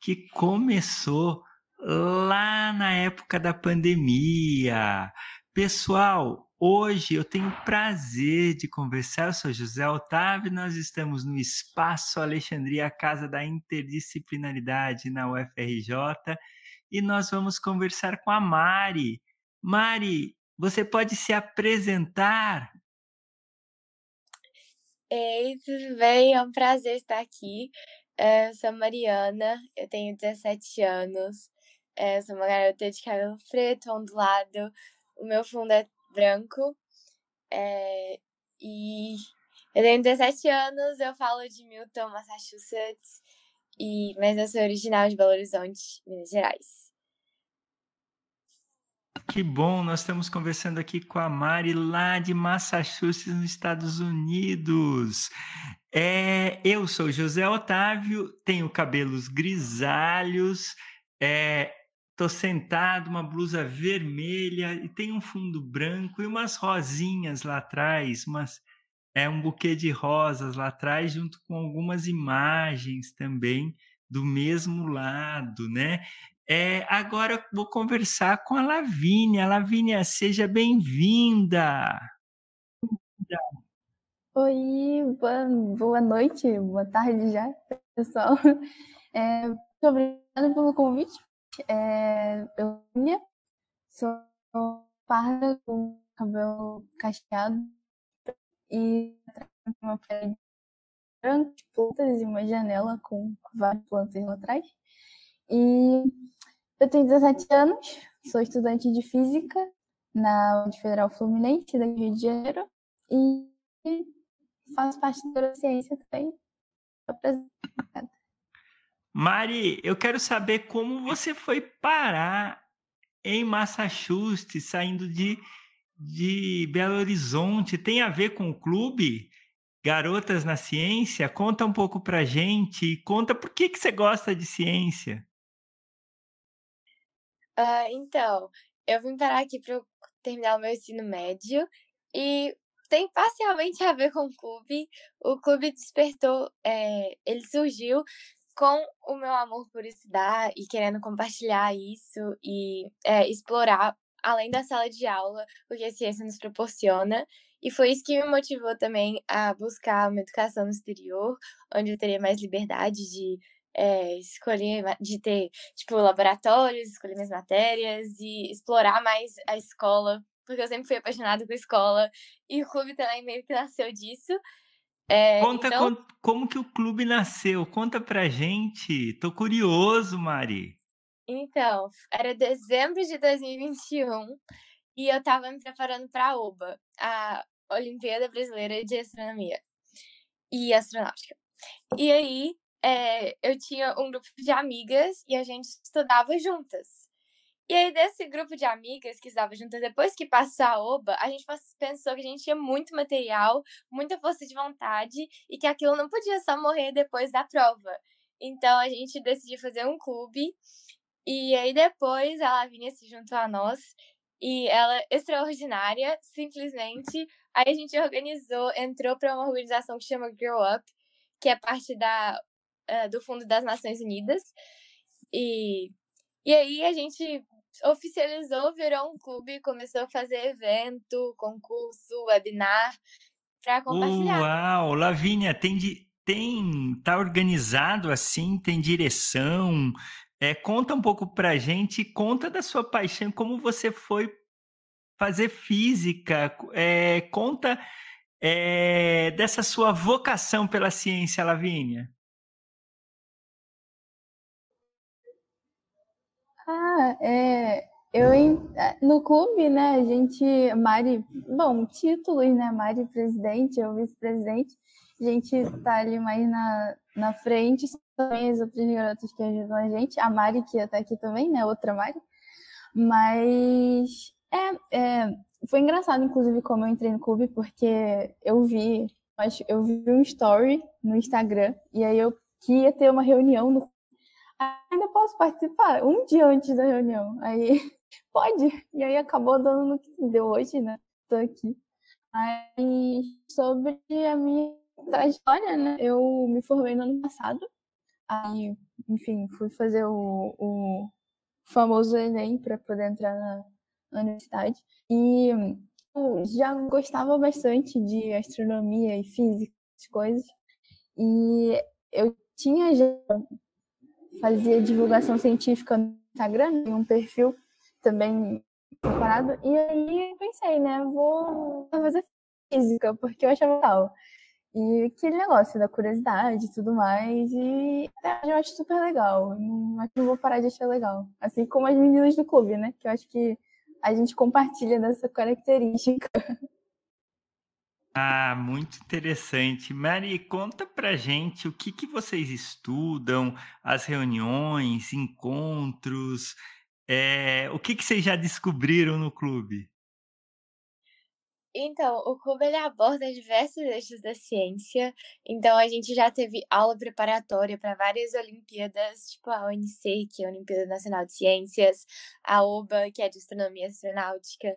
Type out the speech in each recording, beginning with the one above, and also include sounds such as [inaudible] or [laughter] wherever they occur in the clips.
que começou lá na época da pandemia. Pessoal, hoje eu tenho o prazer de conversar. Eu sou José Otávio, nós estamos no Espaço Alexandria, Casa da Interdisciplinaridade na UFRJ, e nós vamos conversar com a Mari. Mari, você pode se apresentar? Ei, tudo bem? É um prazer estar aqui. É, eu sou Mariana, eu tenho 17 anos, é, sou uma garota de cabelo preto, ondulado, o meu fundo é branco, é, e eu tenho 17 anos, eu falo de Milton, Massachusetts, e, mas eu sou original de Belo Horizonte, Minas Gerais. Que bom, nós estamos conversando aqui com a Mari lá de Massachusetts, nos Estados Unidos. É, eu sou José Otávio, tenho cabelos grisalhos, é, sentado, uma blusa vermelha e tem um fundo branco e umas rosinhas lá atrás, umas, é um buquê de rosas lá atrás, junto com algumas imagens também do mesmo lado, né? É, agora vou conversar com a Lavínia. Lavínia, seja bem-vinda. Oi, boa, boa noite, boa tarde já, pessoal. É, muito obrigada pelo convite. É, eu sou parda com cabelo cacheado e uma pele branca, plantas e uma janela com várias plantas lá atrás. E eu tenho 17 anos, sou estudante de física na Federal Fluminense, da Rio de Janeiro, e faço parte da neurociência também. Mari, eu quero saber como você foi parar em Massachusetts, saindo de, de Belo Horizonte. Tem a ver com o clube Garotas na Ciência? Conta um pouco pra gente. Conta por que, que você gosta de ciência. Uh, então, eu vim parar aqui para terminar o meu ensino médio e tem parcialmente a ver com o clube. O clube despertou, é, ele surgiu com o meu amor por estudar e querendo compartilhar isso e é, explorar além da sala de aula, o que a ciência nos proporciona. E foi isso que me motivou também a buscar uma educação no exterior, onde eu teria mais liberdade de é, escolher, de ter, tipo, laboratórios, escolher minhas matérias e explorar mais a escola porque eu sempre fui apaixonada com escola e o clube também meio que nasceu disso. É, Conta então... com, como que o clube nasceu. Conta pra gente. Tô curioso, Mari. Então, era dezembro de 2021 e eu tava me preparando para a OBA, a Olimpíada Brasileira de Astronomia e Astronáutica. E aí, é, eu tinha um grupo de amigas e a gente estudava juntas. E aí, desse grupo de amigas que estava juntas, depois que passou a OBA, a gente pensou que a gente tinha muito material, muita força de vontade e que aquilo não podia só morrer depois da prova. Então, a gente decidiu fazer um clube. E aí, depois, ela vinha se juntou a nós. E ela extraordinária, simplesmente. Aí, a gente organizou, entrou para uma organização que chama Grow Up, que é parte da, uh, do Fundo das Nações Unidas. E e aí a gente oficializou, virou um clube, começou a fazer evento, concurso, webinar para compartilhar. Uau, Lavínia, tem de, tem tá organizado assim, tem direção. É, conta um pouco pra gente, conta da sua paixão, como você foi fazer física, é, conta é, dessa sua vocação pela ciência, Lavínia. Ah, é, eu no clube, né, a gente, Mari, bom, títulos, né, Mari presidente, eu vice-presidente, a gente tá ali mais na, na frente, também as outras garotas que ajudam a gente, a Mari que tá aqui também, né, outra Mari, mas é, é, foi engraçado, inclusive, como eu entrei no clube, porque eu vi, eu vi um story no Instagram, e aí eu queria ter uma reunião no ainda posso participar um dia antes da reunião. Aí, [laughs] pode. E aí acabou dando no que deu hoje, né? Tô aqui. Aí, sobre a minha trajetória, né? Eu me formei no ano passado. Aí, enfim, fui fazer o, o famoso Enem para poder entrar na, na universidade. E eu já gostava bastante de astronomia e física, coisas. E eu tinha já fazia divulgação científica no Instagram, em um perfil também preparado. E aí eu pensei, né, vou fazer física, porque eu achava legal. E aquele negócio da curiosidade e tudo mais. E eu acho super legal. Não, acho que não vou parar de achar legal. Assim como as meninas do clube, né? Que eu acho que a gente compartilha dessa característica. [laughs] Ah, muito interessante. Mary, conta pra gente o que, que vocês estudam, as reuniões, encontros, é, o que, que vocês já descobriram no clube? Então, o clube ele aborda diversos eixos da ciência. Então, a gente já teve aula preparatória para várias Olimpíadas, tipo a ONC, que é a Olimpíada Nacional de Ciências, a OBA, que é de Astronomia Astronáutica.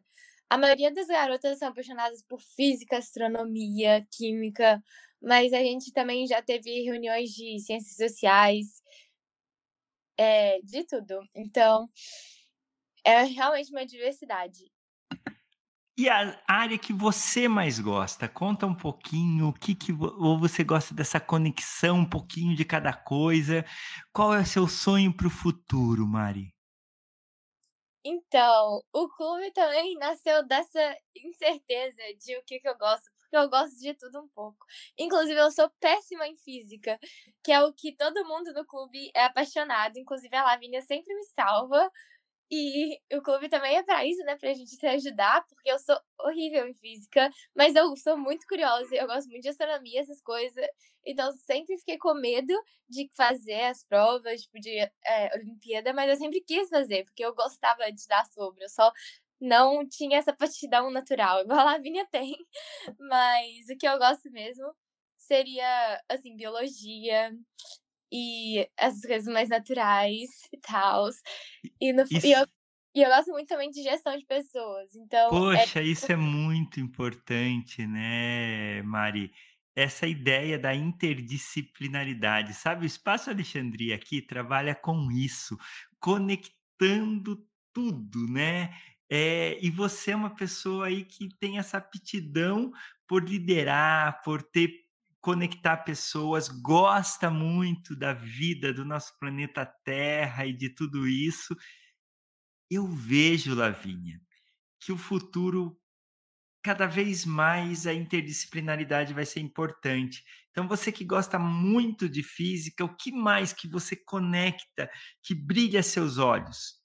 A maioria das garotas são apaixonadas por física, astronomia, química, mas a gente também já teve reuniões de ciências sociais, é, de tudo. Então, é realmente uma diversidade. E a área que você mais gosta? Conta um pouquinho, o que que ou você gosta dessa conexão, um pouquinho de cada coisa. Qual é o seu sonho para o futuro, Mari? Então, o clube também nasceu dessa incerteza de o que, que eu gosto, porque eu gosto de tudo um pouco. Inclusive, eu sou péssima em física, que é o que todo mundo no clube é apaixonado. Inclusive, a Lavínia sempre me salva e o clube também é para isso, né? Pra gente se ajudar, porque eu sou horrível em física, mas eu sou muito curiosa, eu gosto muito de astronomia, essas coisas. Então, sempre fiquei com medo de fazer as provas, tipo, de é, Olimpíada, mas eu sempre quis fazer, porque eu gostava de dar sobre. Eu só não tinha essa aptidão natural, [laughs] igual a Lavínia tem. Mas o que eu gosto mesmo seria, assim, biologia, e as coisas mais naturais e tal. E, no, isso... e, eu, e eu gosto muito também de gestão de pessoas. Então. É Poxa, é... isso é muito importante, né, Mari? Essa ideia da interdisciplinaridade, sabe? O Espaço Alexandria aqui trabalha com isso, conectando tudo, né? É, e você é uma pessoa aí que tem essa aptidão por liderar, por ter conectar pessoas, gosta muito da vida do nosso planeta Terra e de tudo isso. Eu vejo, Lavínia, que o futuro cada vez mais a interdisciplinaridade vai ser importante. Então você que gosta muito de física, o que mais que você conecta, que brilha seus olhos?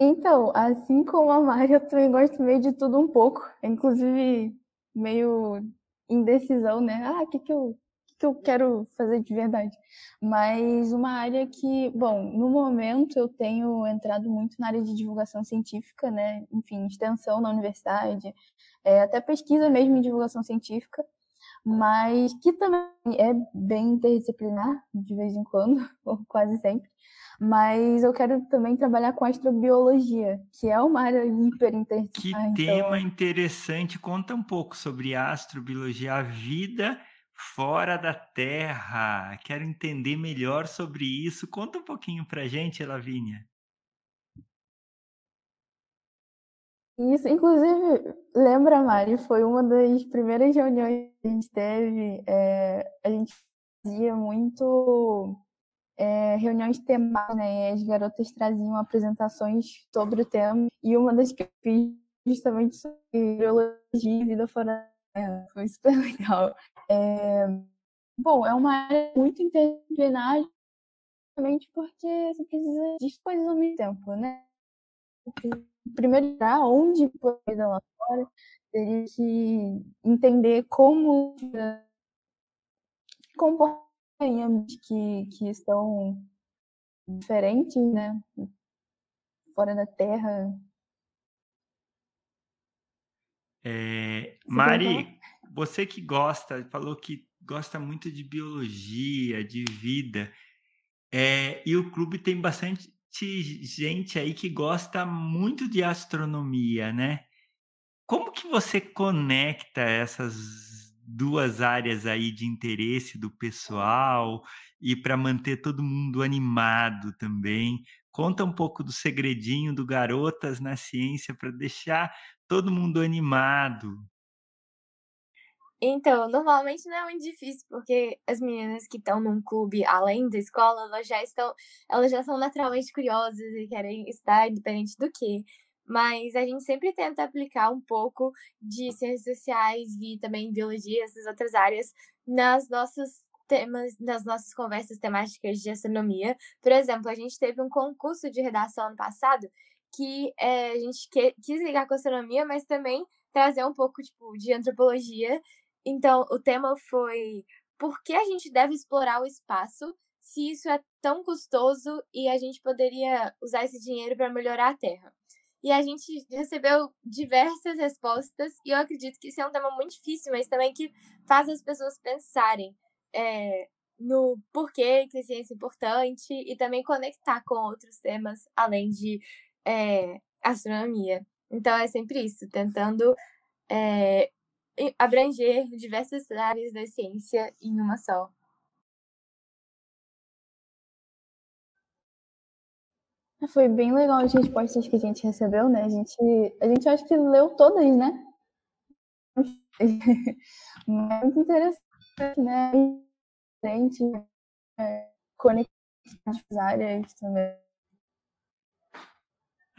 Então, assim como a Mari, eu também gosto meio de tudo um pouco. Inclusive, meio indecisão, né? Ah, o que, que, eu, que, que eu quero fazer de verdade? Mas uma área que, bom, no momento eu tenho entrado muito na área de divulgação científica, né? Enfim, extensão na universidade, é, até pesquisa mesmo em divulgação científica, mas que também é bem interdisciplinar, de vez em quando, [laughs] ou quase sempre mas eu quero também trabalhar com astrobiologia, que é uma área hiper interdisciplinar. Que tema então... interessante. Conta um pouco sobre astrobiologia, a vida fora da Terra. Quero entender melhor sobre isso. Conta um pouquinho para gente, Lavínia. Isso, inclusive, lembra, Mari, foi uma das primeiras reuniões que a gente teve. É, a gente fazia muito é, reuniões temáticas, né? E as garotas traziam apresentações sobre o tema. E uma das que eu fiz justamente sobre biologia e vida fora da Terra. Foi super [laughs] legal. É, bom, é uma área muito interdisciplinar, justamente porque você precisa de coisas ao mesmo tempo, né? Primeiro, onde pode lá fora, teria que entender como comportar que, que estão diferentes, né? Fora da Terra. É, Mari, você que gosta, falou que gosta muito de biologia, de vida, é, e o clube tem bastante gente aí que gosta muito de astronomia, né? Como que você conecta essas duas áreas aí de interesse do pessoal e para manter todo mundo animado também. Conta um pouco do segredinho do Garotas na Ciência para deixar todo mundo animado. Então, normalmente não é muito difícil, porque as meninas que estão num clube além da escola, elas já estão, elas já são naturalmente curiosas e querem estar independente do que. Mas a gente sempre tenta aplicar um pouco de ciências sociais e também biologia, essas outras áreas, nas nossas temas, nas nossas conversas temáticas de astronomia. Por exemplo, a gente teve um concurso de redação ano passado que é, a gente que, quis ligar com astronomia, mas também trazer um pouco tipo de antropologia. Então, o tema foi por que a gente deve explorar o espaço se isso é tão custoso e a gente poderia usar esse dinheiro para melhorar a Terra. E a gente recebeu diversas respostas, e eu acredito que isso é um tema muito difícil, mas também que faz as pessoas pensarem é, no porquê que a ciência é importante e também conectar com outros temas além de é, astronomia. Então é sempre isso, tentando é, abranger diversas áreas da ciência em uma só. Foi bem legal as respostas que a gente recebeu, né? A gente, a gente acho que leu todas, né? [laughs] Muito interessante, né? Gente, é, conectar as áreas também.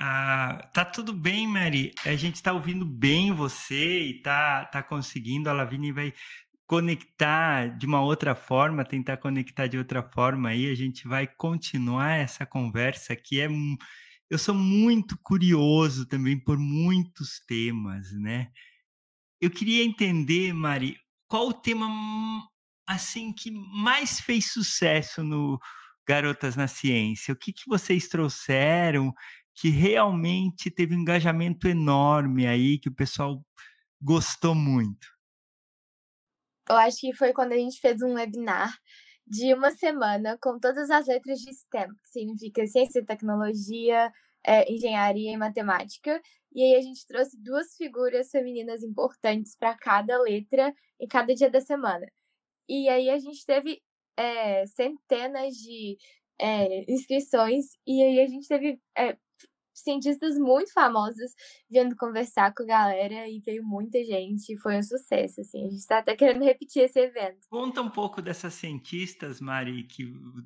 Ah, tá tudo bem, Mary. A gente está ouvindo bem você e tá, tá conseguindo. A Lavigne vai conectar de uma outra forma, tentar conectar de outra forma aí. A gente vai continuar essa conversa que é. Eu sou muito curioso também por muitos temas, né? Eu queria entender, Mari, qual o tema assim que mais fez sucesso no Garotas na Ciência? O que, que vocês trouxeram? Que realmente teve um engajamento enorme aí, que o pessoal gostou muito? Eu acho que foi quando a gente fez um webinar de uma semana com todas as letras de STEM, que significa ciência tecnologia, é, engenharia e matemática. E aí a gente trouxe duas figuras femininas importantes para cada letra em cada dia da semana. E aí a gente teve é, centenas de é, inscrições e aí a gente teve é, cientistas muito famosos vindo conversar com a galera e veio muita gente, foi um sucesso, assim. A gente está até querendo repetir esse evento. Conta um pouco dessas cientistas, Mari, que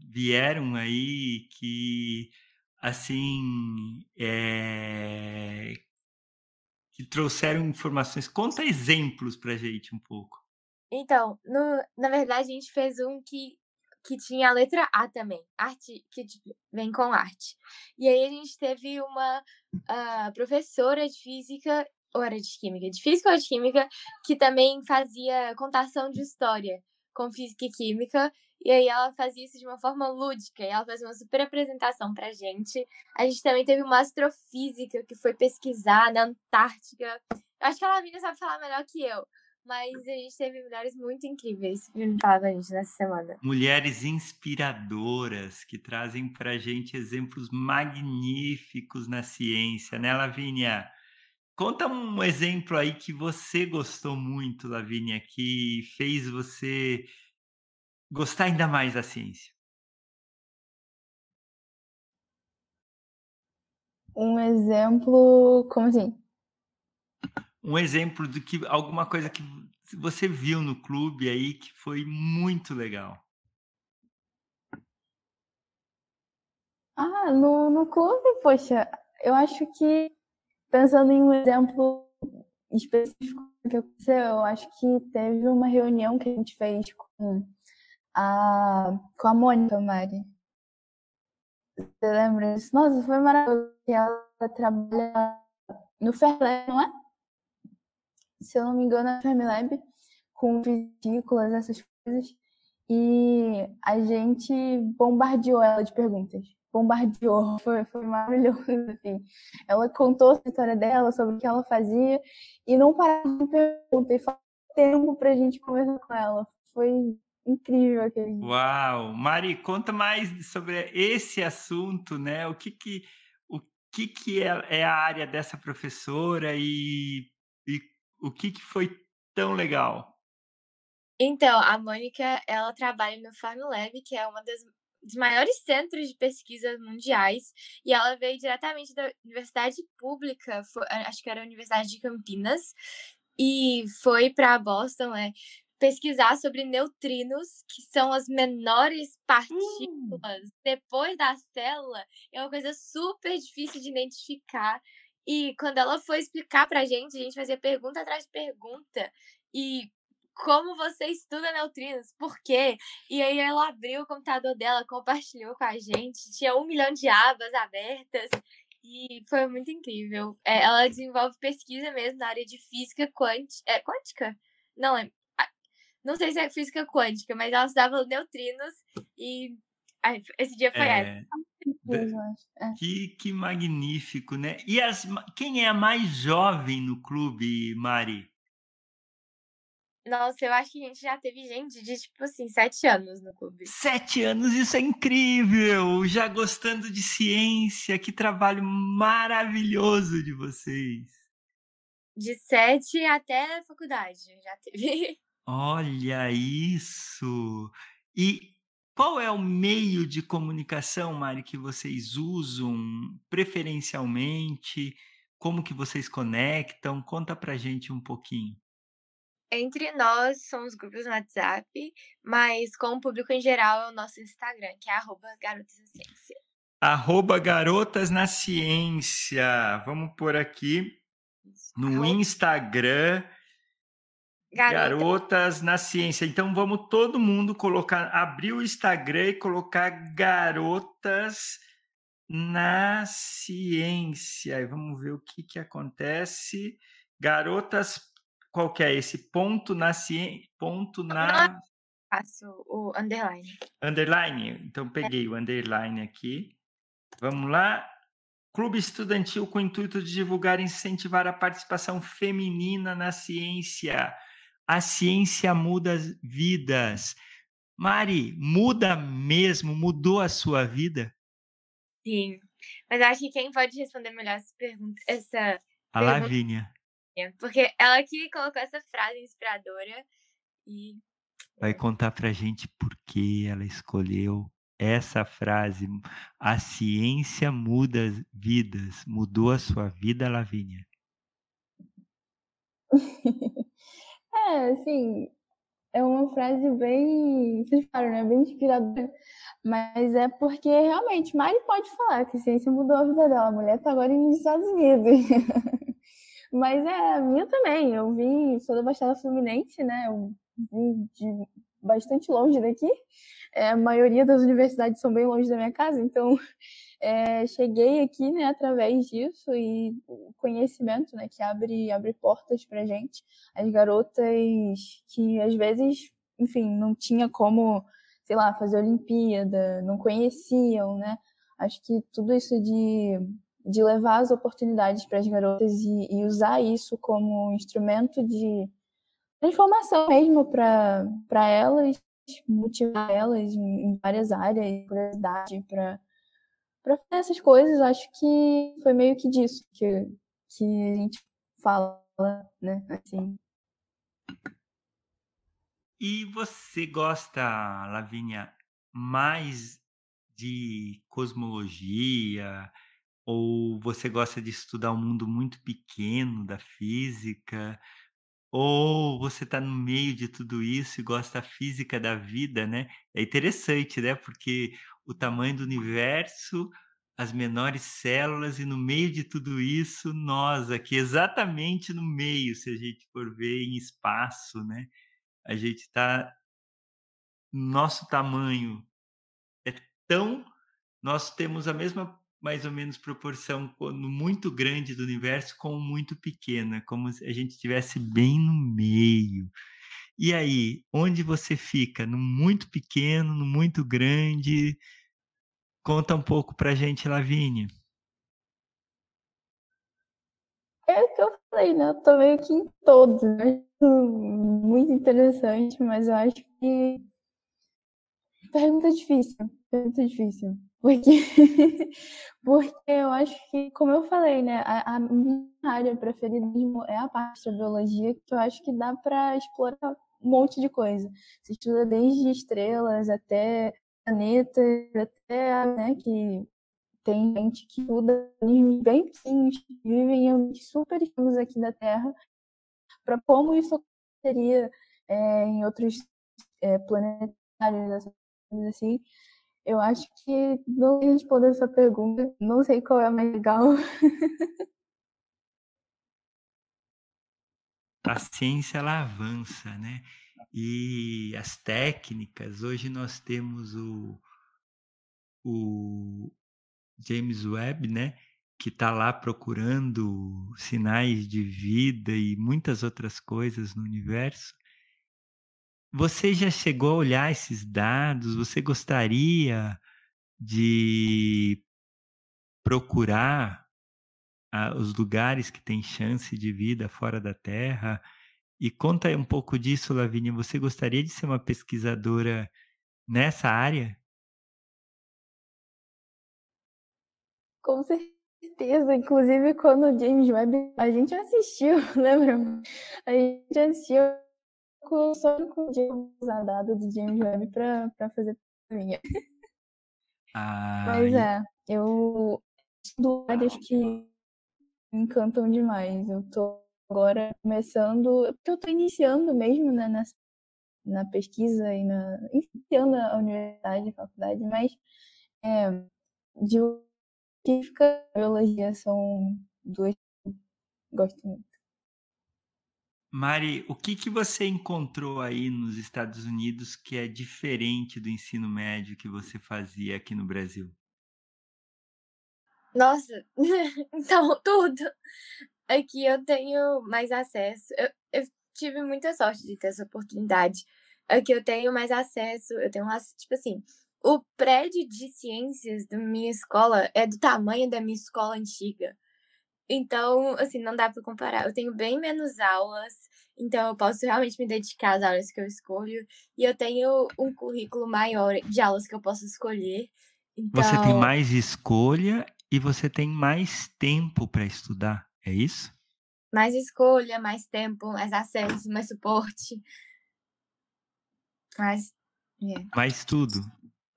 vieram aí, que, assim, é... que trouxeram informações. Conta exemplos pra gente um pouco. Então, no, na verdade, a gente fez um que que tinha a letra A também, arte, que vem com arte. E aí a gente teve uma uh, professora de física, ou era de química, de física ou de química, que também fazia contação de história com física e química. E aí ela fazia isso de uma forma lúdica, e ela fazia uma super apresentação pra gente. A gente também teve uma astrofísica que foi pesquisar na Antártica. Eu acho que a Lavínia sabe falar melhor que eu. Mas a gente teve mulheres muito incríveis que me falaram a gente nessa semana. Mulheres inspiradoras que trazem pra gente exemplos magníficos na ciência, né, Lavínia? Conta um exemplo aí que você gostou muito, Lavínia, que fez você gostar ainda mais da ciência. Um exemplo, como assim? Um exemplo de que alguma coisa que você viu no clube aí que foi muito legal. Ah, no, no clube, poxa, eu acho que pensando em um exemplo específico que aconteceu, eu acho que teve uma reunião que a gente fez com a, com a Mônica Mari. Você lembra disso? Nossa, foi maravilhoso. Ela trabalha no Fairlab, não é? Se eu não me engano, a Fermilab, com vesículas, essas coisas. E a gente bombardeou ela de perguntas. Bombardeou, [laughs] foi, foi maravilhoso, assim. Ela contou a história dela, sobre o que ela fazia, e não parava de perguntar, e faltou tempo pra gente conversar com ela. Foi incrível aquele dia. Uau! Mari, conta mais sobre esse assunto, né? O que que, o que, que é, é a área dessa professora e o que, que foi tão legal? Então, a Mônica, ela trabalha no FarmLab, que é uma das dos maiores centros de pesquisa mundiais, e ela veio diretamente da universidade pública, foi, acho que era a Universidade de Campinas, e foi para Boston é, pesquisar sobre neutrinos, que são as menores partículas hum. depois da célula. É uma coisa super difícil de identificar. E quando ela foi explicar pra gente, a gente fazia pergunta atrás de pergunta. E como você estuda neutrinos, por quê? E aí ela abriu o computador dela, compartilhou com a gente, tinha um milhão de abas abertas e foi muito incrível. É, ela desenvolve pesquisa mesmo na área de física quântica. É, quântica? Não é. Não sei se é física quântica, mas ela estudava neutrinos e ai, esse dia foi é... É. Que, que magnífico, né? E as, quem é a mais jovem no clube, Mari? Nossa, eu acho que a gente já teve gente de, tipo assim, sete anos no clube. Sete anos, isso é incrível! Já gostando de ciência, que trabalho maravilhoso de vocês. De sete até faculdade, já teve. [laughs] Olha isso! E qual é o meio de comunicação, Mari, que vocês usam preferencialmente? Como que vocês conectam? Conta pra gente um pouquinho. Entre nós somos grupos no WhatsApp, mas com o público em geral é o nosso Instagram, que é arroba Garotas na Ciência. Arroba Garotas na Ciência. Vamos por aqui no Instagram. Garota. Garotas na Ciência. Então vamos todo mundo colocar, abrir o Instagram e colocar Garotas na Ciência. E vamos ver o que, que acontece. Garotas qual que é esse ponto na ciência? Ponto na. Faço o underline. Underline? Então peguei é. o underline aqui. Vamos lá. Clube estudantil com o intuito de divulgar e incentivar a participação feminina na ciência. A ciência muda vidas. Mari, muda mesmo? Mudou a sua vida? Sim. Mas acho que quem pode responder melhor essa pergunta, essa a pergunta Lavínia. Porque ela que colocou essa frase inspiradora e. Vai contar pra gente por que ela escolheu essa frase. A ciência muda vidas. Mudou a sua vida, Lavínia? [laughs] é, assim, é uma frase bem, vocês falam, né? Bem inspiradora. Mas é porque realmente Mari pode falar que a ciência mudou a vida dela. A mulher tá agora nos Estados Unidos. [laughs] Mas é, a minha também. Eu vim, sou da Baixada Fluminense, né? Eu vim de bastante longe daqui. É, a maioria das universidades são bem longe da minha casa, então é, cheguei aqui, né, através disso e o conhecimento, né, que abre, abre portas pra gente. As garotas que às vezes, enfim, não tinha como, sei lá, fazer Olimpíada, não conheciam, né? Acho que tudo isso de de levar as oportunidades para as garotas e, e, usar isso como instrumento de transformação mesmo para elas, motivar elas em várias áreas, curiosidade para para fazer essas coisas, acho que foi meio que disso que, que a gente fala, né? Assim. E você gosta, Lavínia, mais de cosmologia, ou você gosta de estudar um mundo muito pequeno da física? Ou você está no meio de tudo isso e gosta da física da vida, né? É interessante, né? Porque o tamanho do universo, as menores células e no meio de tudo isso, nós aqui, exatamente no meio, se a gente for ver em espaço, né? A gente está... Nosso tamanho é tão... Nós temos a mesma mais ou menos proporção muito grande do universo com muito pequena, como se a gente estivesse bem no meio. E aí, onde você fica? No muito pequeno, no muito grande? Conta um pouco pra gente, Lavínia. É o que eu falei, né? Eu tô meio que em todos, né? [laughs] Muito interessante, mas eu acho que. Pergunta difícil. Pergunta difícil. [laughs] Porque, porque eu acho que, como eu falei, né, a, a minha área preferida é a parte da biologia, que eu acho que dá para explorar um monte de coisa. Você estuda desde estrelas até planetas, até né, que tem gente que estuda bem pequenos, que vivem em ambientes super extremos aqui da Terra, para como isso aconteceria é, em outros é, planetários, assim. Eu acho que não sei responder essa pergunta, não sei qual é a mais legal. [laughs] a ciência ela avança, né? E as técnicas, hoje nós temos o, o James Webb, né? Que está lá procurando sinais de vida e muitas outras coisas no universo. Você já chegou a olhar esses dados? Você gostaria de procurar os lugares que têm chance de vida fora da Terra. E conta um pouco disso, Lavínia. Você gostaria de ser uma pesquisadora nessa área? Com certeza. Inclusive, quando o James Webb, a gente assistiu, [laughs] lembra? A gente assistiu com só com o James dado do James Webb para fazer minha. Ah, Mas é, eu estudo áreas que encantam demais. Eu tô agora começando, porque eu tô iniciando mesmo né, na, na pesquisa e na iniciando a universidade, a faculdade, mas é, de científica e biologia são duas que eu gosto muito. Mari, o que, que você encontrou aí nos Estados Unidos que é diferente do ensino médio que você fazia aqui no Brasil? Nossa, [laughs] então tudo. Aqui eu tenho mais acesso. Eu, eu tive muita sorte de ter essa oportunidade. Aqui eu tenho mais acesso, eu tenho, tipo assim, o prédio de ciências da minha escola é do tamanho da minha escola antiga. Então, assim, não dá para comparar. Eu tenho bem menos aulas, então eu posso realmente me dedicar às aulas que eu escolho. E eu tenho um currículo maior de aulas que eu posso escolher. Então... Você tem então mais escolha e você tem mais tempo para estudar, é isso? Mais escolha, mais tempo, mais acesso, mais suporte. Mais. Yeah. Mais tudo.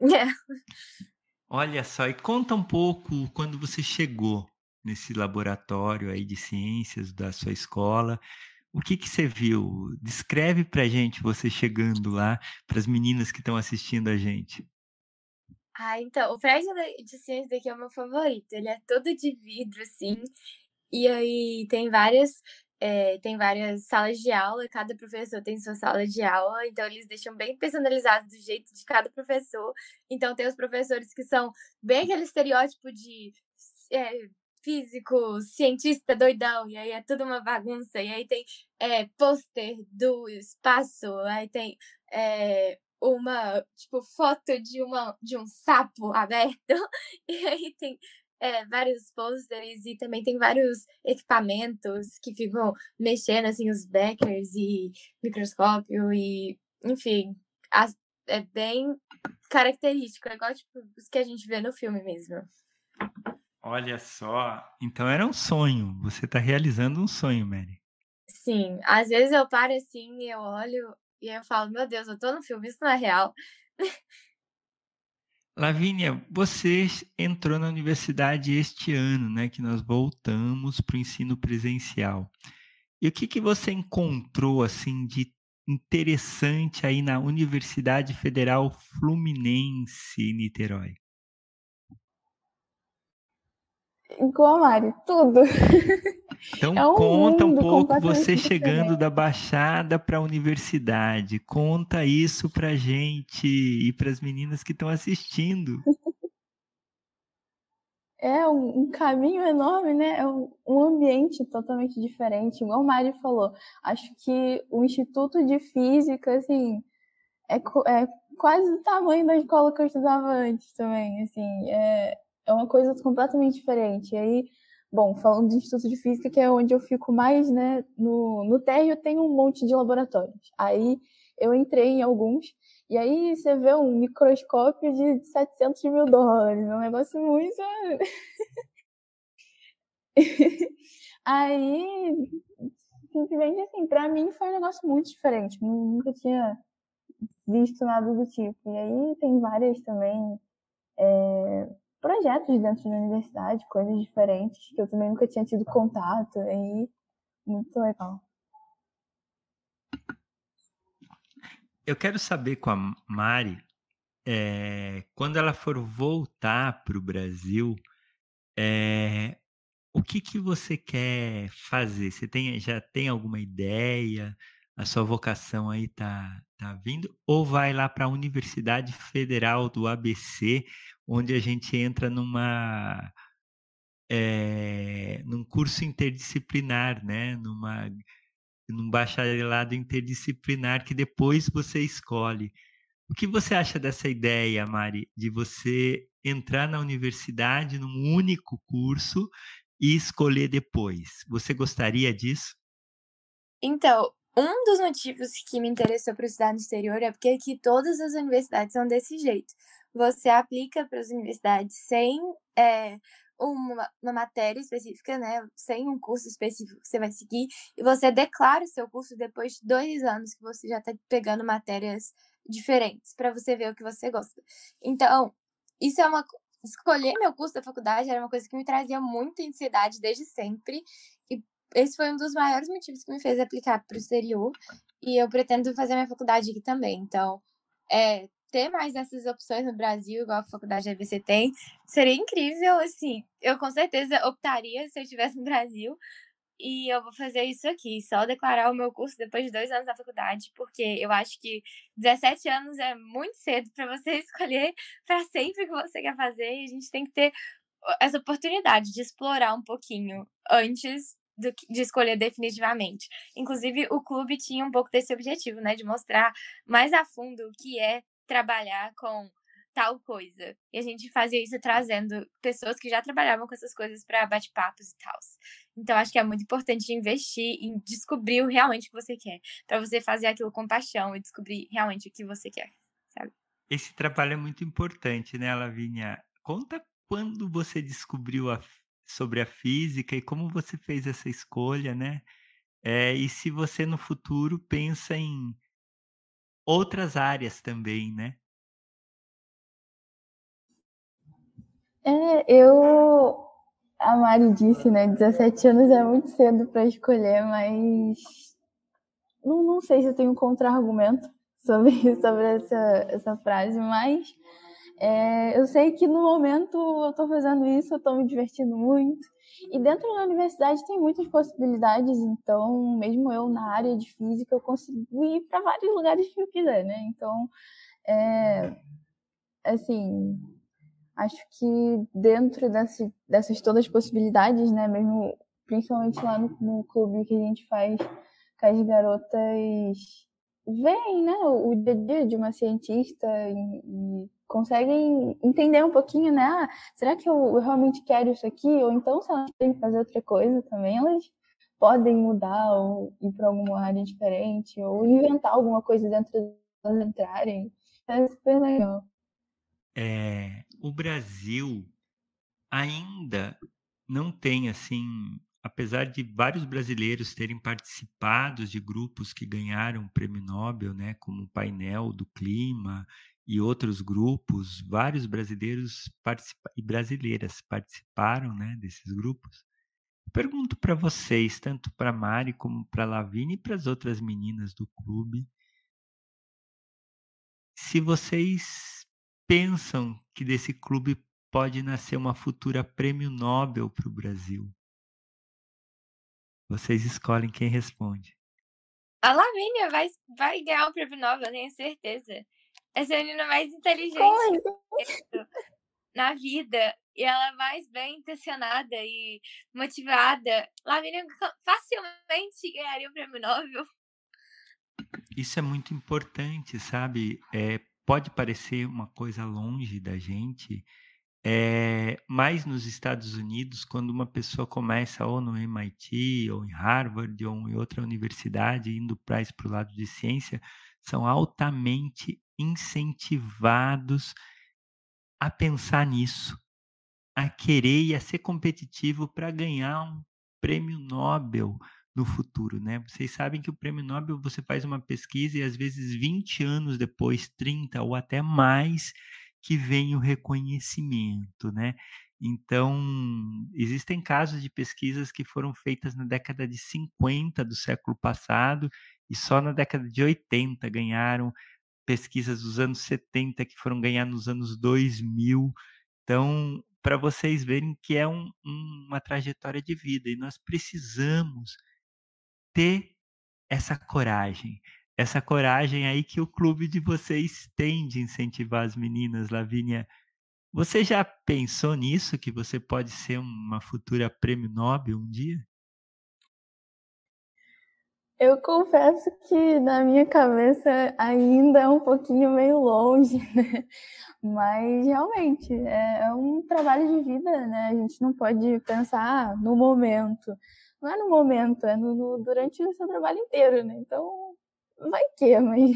Yeah. [laughs] Olha só, e conta um pouco quando você chegou nesse laboratório aí de ciências da sua escola. O que, que você viu? Descreve pra gente você chegando lá, para as meninas que estão assistindo a gente. Ah, então, o prédio de ciências daqui é o meu favorito. Ele é todo de vidro, assim. E aí tem várias. É, tem várias salas de aula, cada professor tem sua sala de aula, então eles deixam bem personalizado do jeito de cada professor. Então tem os professores que são bem aquele estereótipo de é, físico, cientista doidão, e aí é tudo uma bagunça, e aí tem é, pôster do espaço, aí tem é, uma, tipo, foto de, uma, de um sapo aberto, [laughs] e aí tem é, vários pôsteres e também tem vários equipamentos que ficam mexendo, assim, os backers e microscópio e, enfim, as, é bem característico, é igual, tipo, os que a gente vê no filme mesmo. Olha só, então era um sonho, você está realizando um sonho, Mary. Sim, às vezes eu paro assim e eu olho e aí eu falo, meu Deus, eu tô no filme, isso não é real. Lavínia, você entrou na universidade este ano, né? Que nós voltamos para o ensino presencial. E o que, que você encontrou assim de interessante aí na Universidade Federal Fluminense, Niterói? Igual Mari, tudo. [laughs] Então é um conta um pouco você chegando da Baixada para a universidade. Conta isso para gente e para as meninas que estão assistindo. [laughs] É um, um, caminho enorme, né? É um, um, ambiente totalmente diferente. Igual a Mari falou, acho que o Instituto de Física, assim, é, é quase do tamanho da escola que eu estudava antes também. Assim, é, é uma coisa completamente diferente. E aí, bom, falando de Instituto de Física, que é onde eu fico mais, né? No, no térreo tem um monte de laboratórios. Aí eu entrei em alguns, e aí você vê um microscópio de 700 mil dólares, é um negócio muito. [laughs] simplesmente assim, para mim foi um negócio muito diferente. Nunca tinha visto nada do tipo. E aí tem várias também é, projetos dentro da universidade, coisas diferentes, que eu também nunca tinha tido contato. E muito legal. Eu quero saber com a Mari, é, quando ela for voltar para o Brasil, é, o que, que você quer fazer? Você tem, já tem alguma ideia? A sua vocação aí tá, tá vindo? Ou vai lá para a Universidade Federal do ABC, onde a gente entra numa é, num curso interdisciplinar, né? Numa num bacharelado interdisciplinar que depois você escolhe. O que você acha dessa ideia, Mari, de você entrar na universidade num único curso e escolher depois? Você gostaria disso? Então, um dos motivos que me interessou para estudar no exterior é porque aqui todas as universidades são desse jeito. Você aplica para as universidades sem é, uma, uma matéria específica, né? Sem um curso específico que você vai seguir, e você declara o seu curso depois de dois anos que você já está pegando matérias diferentes para você ver o que você gosta. Então, isso é uma escolher meu curso da faculdade era uma coisa que me trazia muita ansiedade desde sempre e esse foi um dos maiores motivos que me fez aplicar para o exterior e eu pretendo fazer minha faculdade aqui também. Então, é, ter mais essas opções no Brasil, igual a faculdade da ABC tem, seria incrível, assim. Eu com certeza optaria se eu estivesse no Brasil. E eu vou fazer isso aqui, só declarar o meu curso depois de dois anos da faculdade, porque eu acho que 17 anos é muito cedo para você [laughs] escolher para sempre o que você quer fazer. E a gente tem que ter essa oportunidade de explorar um pouquinho antes do, de escolher definitivamente. Inclusive, o clube tinha um pouco desse objetivo, né? De mostrar mais a fundo o que é trabalhar com tal coisa. E a gente fazia isso trazendo pessoas que já trabalhavam com essas coisas para bate-papos e tal. Então acho que é muito importante investir em descobrir realmente o que você quer, para você fazer aquilo com paixão e descobrir realmente o que você quer, sabe? Esse trabalho é muito importante, né, Lavínia? Conta quando você descobriu a, sobre a física e como você fez essa escolha, né? É, e se você no futuro pensa em outras áreas também, né? É, eu. A Mari disse, né? 17 anos é muito cedo para escolher, mas. Não, não sei se eu tenho um contra-argumento [laughs] sobre, sobre essa, essa frase, mas é, eu sei que no momento eu estou fazendo isso, eu estou me divertindo muito. E dentro da universidade tem muitas possibilidades, então, mesmo eu na área de física, eu consigo ir para vários lugares que eu quiser, né? Então, é, assim, acho que dentro desse, dessas todas as possibilidades, né, mesmo principalmente lá no, no clube que a gente faz com as garotas veem né, o, dia a dia de uma cientista e, e, conseguem entender um pouquinho, né? Ah, será que eu, realmente quero isso aqui? Ou então, se elas querem fazer outra coisa também, elas podem mudar ou ir para alguma área diferente, ou inventar alguma coisa dentro delas entrarem. É super legal. É, o Brasil ainda não tem assim apesar de vários brasileiros terem participado de grupos que ganharam o prêmio Nobel, né, como o painel do clima e outros grupos, vários brasileiros e brasileiras participaram, né, desses grupos. Pergunto para vocês, tanto para Mari como para Lavine e para as outras meninas do clube, se vocês pensam que desse clube pode nascer uma futura prêmio Nobel para o Brasil. Vocês escolhem quem responde. A Lavínia vai, vai ganhar o prêmio Nobel, tenho certeza. Essa é a menina mais inteligente na vida. E ela é mais bem intencionada e motivada. Lavínia facilmente ganharia o prêmio Nobel. Isso é muito importante, sabe? É, pode parecer uma coisa longe da gente, é, mais nos Estados Unidos, quando uma pessoa começa ou no MIT, ou em Harvard, ou em outra universidade, indo para o lado de ciência, são altamente incentivados a pensar nisso, a querer e a ser competitivo para ganhar um prêmio Nobel no futuro, né? Vocês sabem que o Prêmio Nobel você faz uma pesquisa e às vezes 20 anos depois, 30 ou até mais, que vem o reconhecimento, né? Então, existem casos de pesquisas que foram feitas na década de 50 do século passado e só na década de 80 ganharam pesquisas dos anos 70 que foram ganhar nos anos 2000. Então, para vocês verem que é um, uma trajetória de vida e nós precisamos ter essa coragem. Essa coragem aí que o clube de vocês tem de incentivar as meninas, Lavínia. Você já pensou nisso, que você pode ser uma futura prêmio Nobel um dia? Eu confesso que na minha cabeça ainda é um pouquinho meio longe, [laughs] né? Mas realmente é, é um trabalho de vida, né? A gente não pode pensar no momento não é no momento, é no, no, durante o seu trabalho inteiro, né? Então, vai que, [laughs] mas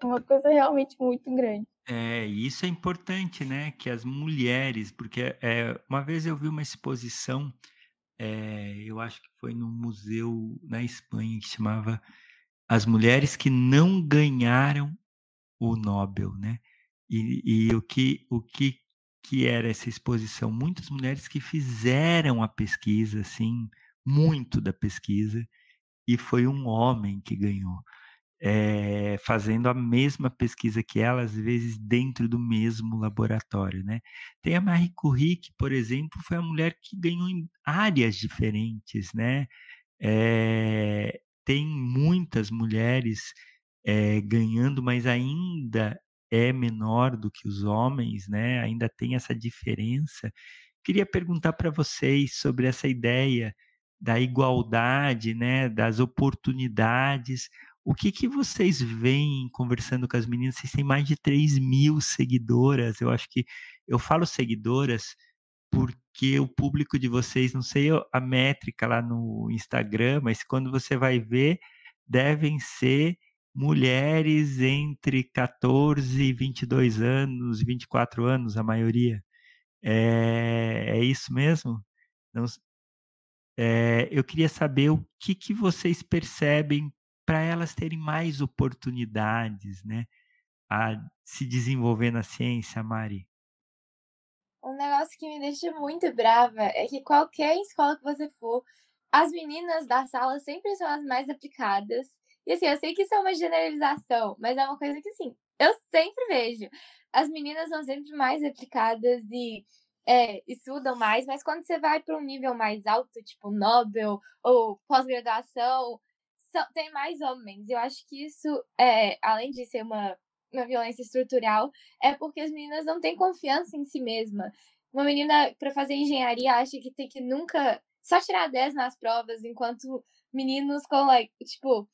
é uma coisa realmente muito grande. É, isso é importante, né? Que as mulheres, porque é, uma vez eu vi uma exposição, é, eu acho que foi num museu na Espanha que chamava As Mulheres que Não Ganharam o Nobel, né? E, e o que o que que era essa exposição? Muitas mulheres que fizeram a pesquisa, assim, muito da pesquisa e foi um homem que ganhou. É, fazendo a mesma pesquisa que ela, às vezes dentro do mesmo laboratório, né? Tem a Marie Curie, que, por exemplo, foi a mulher que ganhou em áreas diferentes, né? É, tem muitas mulheres é, ganhando, mas ainda é menor do que os homens, né? Ainda tem essa diferença. Queria perguntar para vocês sobre essa ideia da igualdade, né, das oportunidades. O que, que vocês veem conversando com as meninas? Vocês têm mais de 3 mil seguidoras. Eu acho que eu falo seguidoras porque o público de vocês, não sei a métrica lá no Instagram, mas quando você vai ver, devem ser mulheres entre 14 e 22 anos, 24 anos, a maioria. É, é isso mesmo? Não, é, eu queria saber o que, que vocês percebem para elas terem mais oportunidades, né, a se desenvolver na ciência, Mari. Um negócio que me deixa muito brava é que qualquer escola que você for, as meninas da sala sempre são as mais aplicadas. E assim, eu sei que isso é uma generalização, mas é uma coisa que assim, eu sempre vejo. As meninas são sempre mais aplicadas e é, estudam mais, mas quando você vai para um nível mais alto, tipo Nobel ou pós-graduação, tem mais homens. Eu acho que isso, é, além de ser uma, uma violência estrutural, é porque as meninas não têm confiança em si mesma. Uma menina, para fazer engenharia, acha que tem que nunca só tirar 10 nas provas, enquanto meninos com, like, tipo,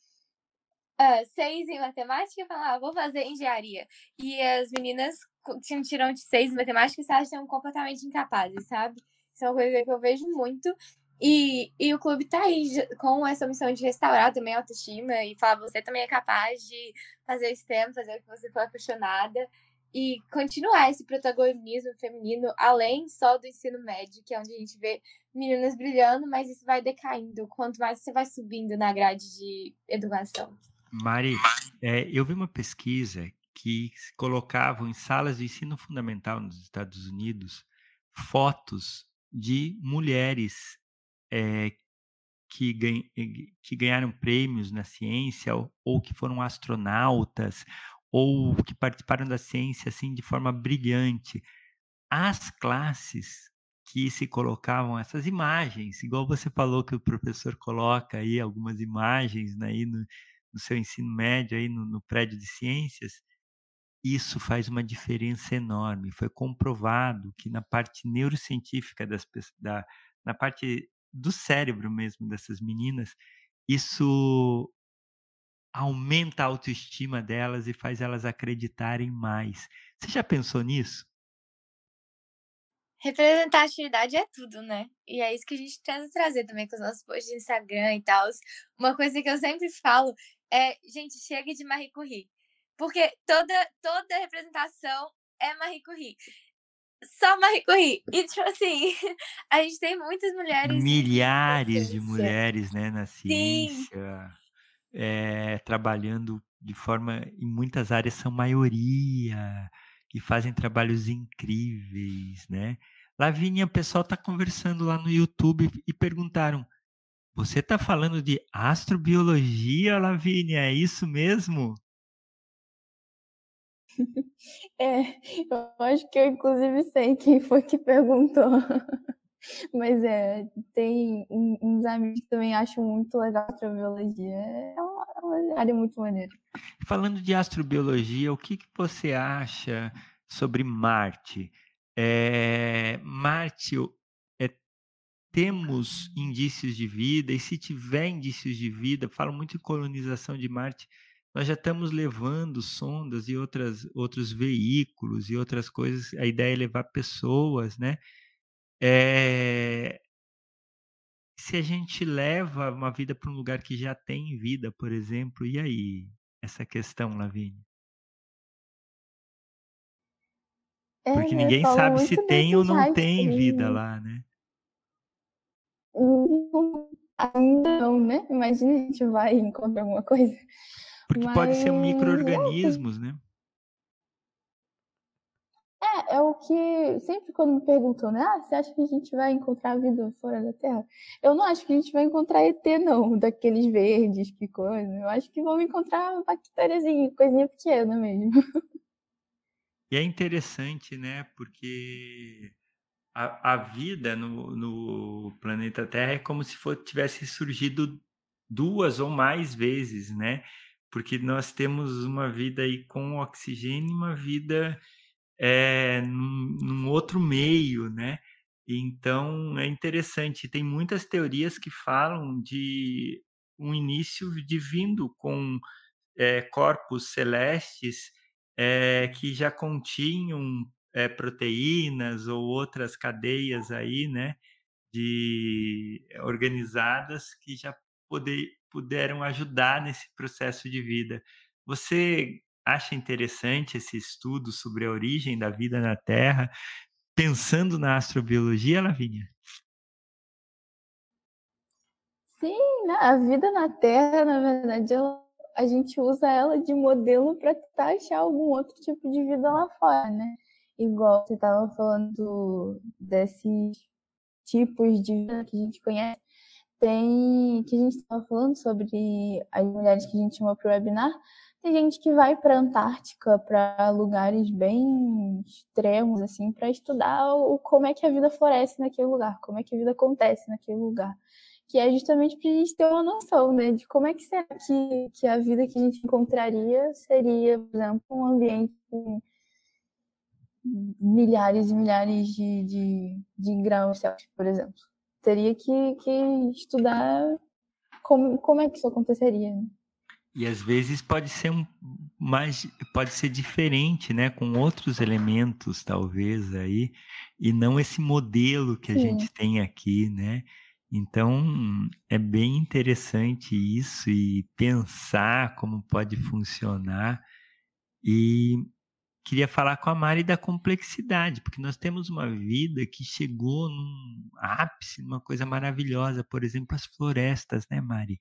uh, seis em matemática falar, ah, vou fazer engenharia. E as meninas tinham tirão de seis em matemática se acham completamente incapazes, sabe? Isso é uma coisa que eu vejo muito. E, e o clube tá aí com essa missão de restaurar também a autoestima e falar, você também é capaz de fazer STEM, fazer o que você for apaixonada e continuar esse protagonismo feminino além só do ensino médio, que é onde a gente vê meninas brilhando, mas isso vai decaindo quanto mais você vai subindo na grade de educação. Mari, é, eu vi uma pesquisa que colocavam em salas de ensino fundamental nos Estados Unidos fotos de mulheres é, que, ganh, que, ganharam prêmios na ciência ou, ou, que foram astronautas ou que participaram da ciência assim de forma brilhante. As classes que se colocavam essas imagens, igual você falou que o professor coloca aí algumas imagens né, aí no, no seu ensino médio aí no, no prédio de ciências, isso faz uma diferença enorme. Foi comprovado que na parte neurocientífica das da, na parte do cérebro mesmo dessas meninas, isso aumenta a autoestima delas e faz elas acreditarem mais. Você já pensou nisso? Representatividade é tudo, né? E é isso que a gente tenta trazer também com os nossos posts de Instagram e tal. Uma coisa que eu sempre falo é, gente, chega de Marie Curie. Porque toda, toda representação é Marie Curie. Só Marie. E, tipo assim, [laughs] a gente tem muitas mulheres. Milhares de mulheres, né, na ciência, é, trabalhando de forma. Em muitas áreas são maioria, e fazem trabalhos incríveis, né? Lavínia, o pessoal está conversando lá no YouTube e perguntaram: Você está falando de astrobiologia, Lavínia? É isso mesmo? [laughs] É, eu acho que eu inclusive sei quem foi que perguntou. [laughs] Mas é, tem uns amigos que também acham muito legal a astrobiologia. É uma, é uma área muito maneira. Falando de astrobiologia, o que, que você acha sobre Marte? É, Marte, é, temos indícios de vida, e se tiver indícios de vida, falo muito em colonização de Marte, nós já estamos levando sondas e outras, outros veículos e outras coisas. A ideia é levar pessoas, né? É... Se a gente leva uma vida para um lugar que já tem vida, por exemplo, e aí? Essa questão, Lavínia? É, Porque ninguém sabe se tem ou não tem vida lá, né? Ainda não, né? Imagina a gente vai encontrar alguma coisa. Porque Mas... pode ser um micro-organismos, né? É, é o que sempre quando me perguntam, né? Ah, você acha que a gente vai encontrar vida fora da Terra? Eu não acho que a gente vai encontrar ET, não, daqueles verdes, que coisa. Eu acho que vamos encontrar bactériazinha, coisinha pequena mesmo. E é interessante, né? Porque a, a vida no, no planeta Terra é como se for, tivesse surgido duas ou mais vezes, né? Porque nós temos uma vida aí com oxigênio e uma vida é, num, num outro meio, né? Então é interessante. Tem muitas teorias que falam de um início divino com é, corpos celestes é, que já continham é, proteínas ou outras cadeias aí, né? De organizadas que já poder, puderam ajudar nesse processo de vida. Você acha interessante esse estudo sobre a origem da vida na Terra, pensando na astrobiologia, Lavínia? Sim, né? a vida na Terra, na verdade, ela, a gente usa ela de modelo para tentar achar algum outro tipo de vida lá fora, né? Igual você estava falando desses tipos de vida que a gente conhece, tem que a gente estava falando sobre as mulheres que a gente chamou para o webinar, tem gente que vai para a Antártica, para lugares bem extremos, assim, para estudar o, como é que a vida floresce naquele lugar, como é que a vida acontece naquele lugar. Que é justamente para a gente ter uma noção, né, de como é que será que, que a vida que a gente encontraria seria, por exemplo, um ambiente com milhares e milhares de, de, de graus Celsius, por exemplo. Teria que, que estudar como, como é que isso aconteceria. Né? E às vezes pode ser um mais pode ser diferente, né, com outros elementos talvez aí, e não esse modelo que a Sim. gente tem aqui, né? Então, é bem interessante isso e pensar como pode funcionar. E queria falar com a Mari da complexidade, porque nós temos uma vida que chegou num ápice, numa coisa maravilhosa, por exemplo, as florestas, né, Mari?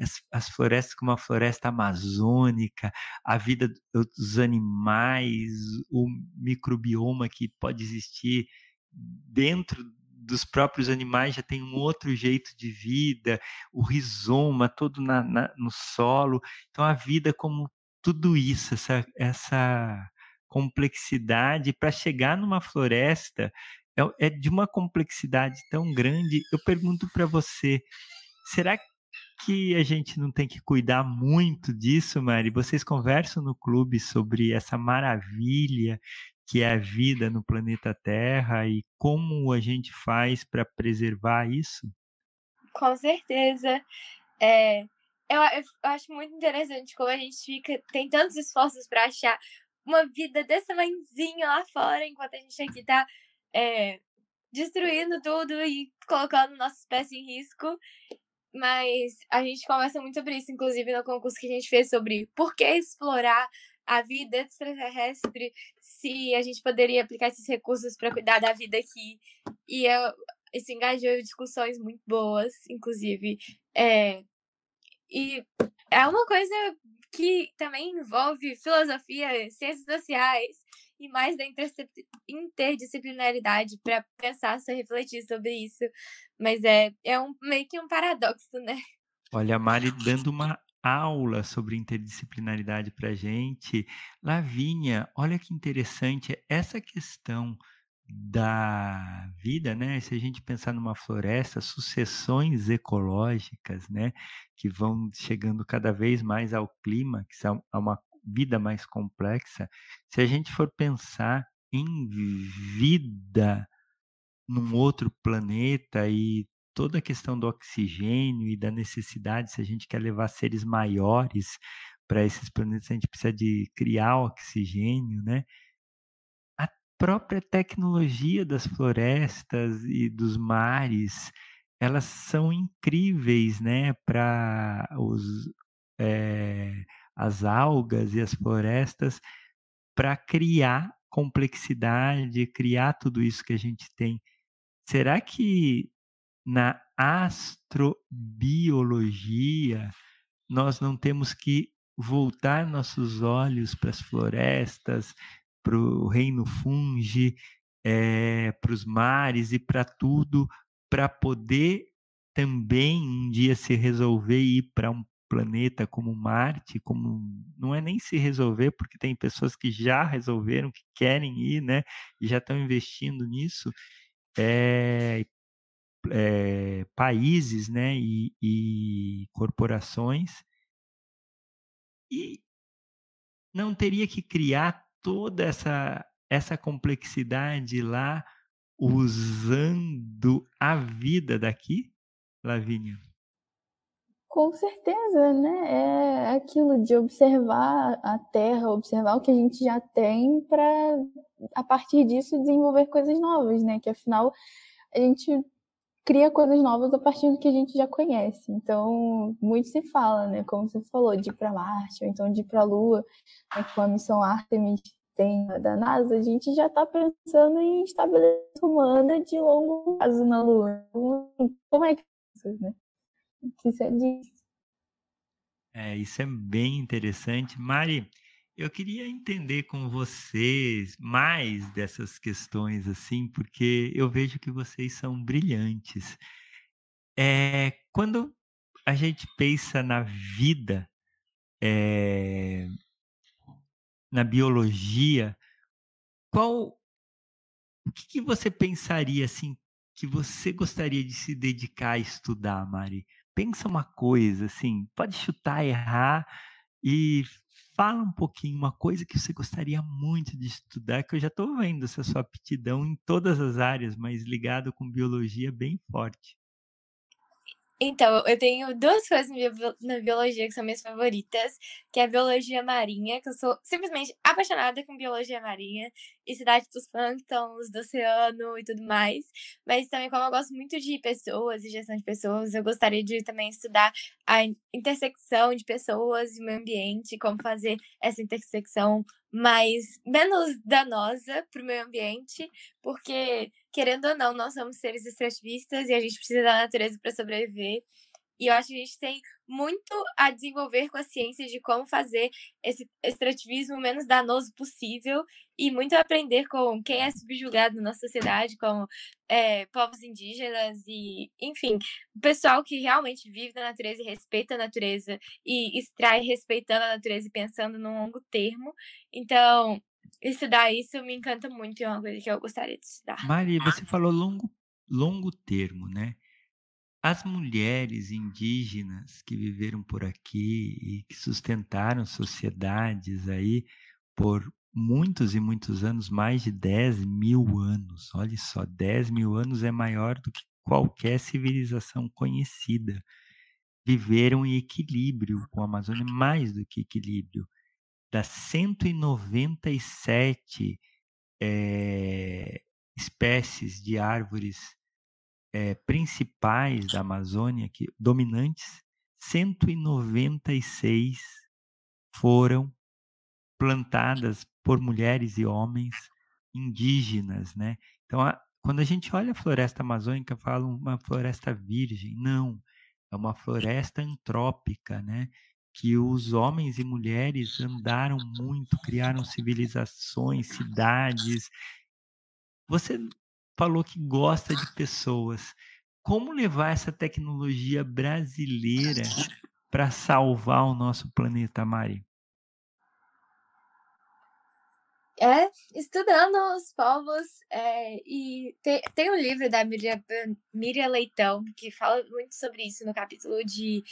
As, as florestas como a floresta amazônica, a vida dos animais, o microbioma que pode existir dentro dos próprios animais já tem um outro jeito de vida, o rizoma todo na, na, no solo. Então, a vida como tudo isso, essa, essa complexidade para chegar numa floresta é, é, de uma complexidade tão grande. Eu pergunto para você, será que a gente não tem que cuidar muito disso, Mari? Vocês conversam no clube sobre essa maravilha que é a vida no planeta Terra e como a gente faz para preservar isso? Com certeza. É, eu, eu, acho muito interessante como a gente fica tem tantos esforços para achar uma vida desse tamanhozinho lá fora, enquanto a gente aqui tá é, destruindo tudo e colocando nossos pés em risco. Mas a gente conversa muito sobre isso, inclusive no concurso que a gente fez sobre por que explorar a vida extraterrestre, se a gente poderia aplicar esses recursos para cuidar da vida aqui. E eu, isso engajou em discussões muito boas, inclusive. É, e é uma coisa que também envolve filosofia, ciências sociais e mais da interdisciplinaridade para pensar, se refletir sobre isso. Mas é, é um, meio que um paradoxo, né? Olha, a Mari dando uma aula sobre interdisciplinaridade para gente. Lavínia, olha que interessante essa questão da vida, né? Se a gente pensar numa floresta, sucessões ecológicas, né, que vão chegando cada vez mais ao clima, que são uma vida mais complexa. Se a gente for pensar em vida num outro planeta e toda a questão do oxigênio e da necessidade, se a gente quer levar seres maiores para esses planetas, a gente precisa de criar oxigênio, né? Própria tecnologia das florestas e dos mares, elas são incríveis, né, para os é, as algas e as florestas para criar complexidade, criar tudo isso que a gente tem. Será que na astrobiologia nós não temos que voltar nossos olhos para as florestas, para o reino fungi, é, para os mares e para tudo, para poder também um dia se resolver ir para um planeta como Marte, como não é nem se resolver, porque tem pessoas que já resolveram, que querem ir, né, e já estão investindo nisso, é, é, países, né, e, e corporações, e não teria que criar toda essa, essa complexidade lá usando a vida daqui, Lavínia? Com certeza, né? É aquilo de observar a Terra, observar o que a gente já tem para, a partir disso, desenvolver coisas novas, né? Que afinal a gente cria coisas novas a partir do que a gente já conhece. Então, muito se fala, né? Como você falou, de ir para Marte, ou então de ir para a Lua, né? com a missão Artemis tem da NASA, a gente já está pensando em estabelecer humana de longo prazo na Lua. Como é que é isso, né? O que você diz? É, isso é bem interessante. Mari, eu queria entender com vocês mais dessas questões, assim, porque eu vejo que vocês são brilhantes. É, quando a gente pensa na vida, é, na biologia, qual o que, que, você pensaria assim que você gostaria de se dedicar a estudar, Mari? Pensa uma coisa assim, pode chutar, errar e fala um pouquinho uma coisa que você gostaria muito de estudar, que eu já estou vendo essa sua aptidão em todas as áreas, mas ligado com biologia bem forte. Então, eu tenho duas coisas na biologia que são minhas favoritas, que é a biologia marinha, que eu sou simplesmente apaixonada com biologia marinha, e cidade dos plânctons, do oceano e tudo mais. Mas também, como eu gosto muito de pessoas e gestão de pessoas, eu gostaria de também estudar a intersecção de pessoas e meio ambiente, como fazer essa intersecção mais menos danosa para o meio ambiente, porque querendo ou não, nós somos seres extrativistas e a gente precisa da natureza para sobreviver. E eu acho que a gente tem muito a desenvolver com a ciência de como fazer esse extrativismo menos danoso possível e muito a aprender com quem é subjugado na nossa sociedade, como é, povos indígenas e, enfim, o pessoal que realmente vive na natureza e respeita a natureza e extrai respeitando a natureza e pensando no longo termo. Então, estudar isso me encanta muito e é uma coisa que eu gostaria de estudar. Maria, você falou longo, longo termo, né? As mulheres indígenas que viveram por aqui e que sustentaram sociedades aí por muitos e muitos anos, mais de 10 mil anos. Olha só, 10 mil anos é maior do que qualquer civilização conhecida. Viveram em equilíbrio com a Amazônia, mais do que equilíbrio. Das 197 é, espécies de árvores é, principais da Amazônia, que, dominantes, 196 foram plantadas por mulheres e homens indígenas, né? Então, a, quando a gente olha a floresta amazônica, fala uma floresta virgem. Não, é uma floresta antrópica, né? Que os homens e mulheres andaram muito, criaram civilizações, cidades. Você falou que gosta de pessoas. Como levar essa tecnologia brasileira para salvar o nosso planeta, Mari? É, estudando os povos, é, e tem, tem um livro da Miriam, Miriam Leitão que fala muito sobre isso no capítulo de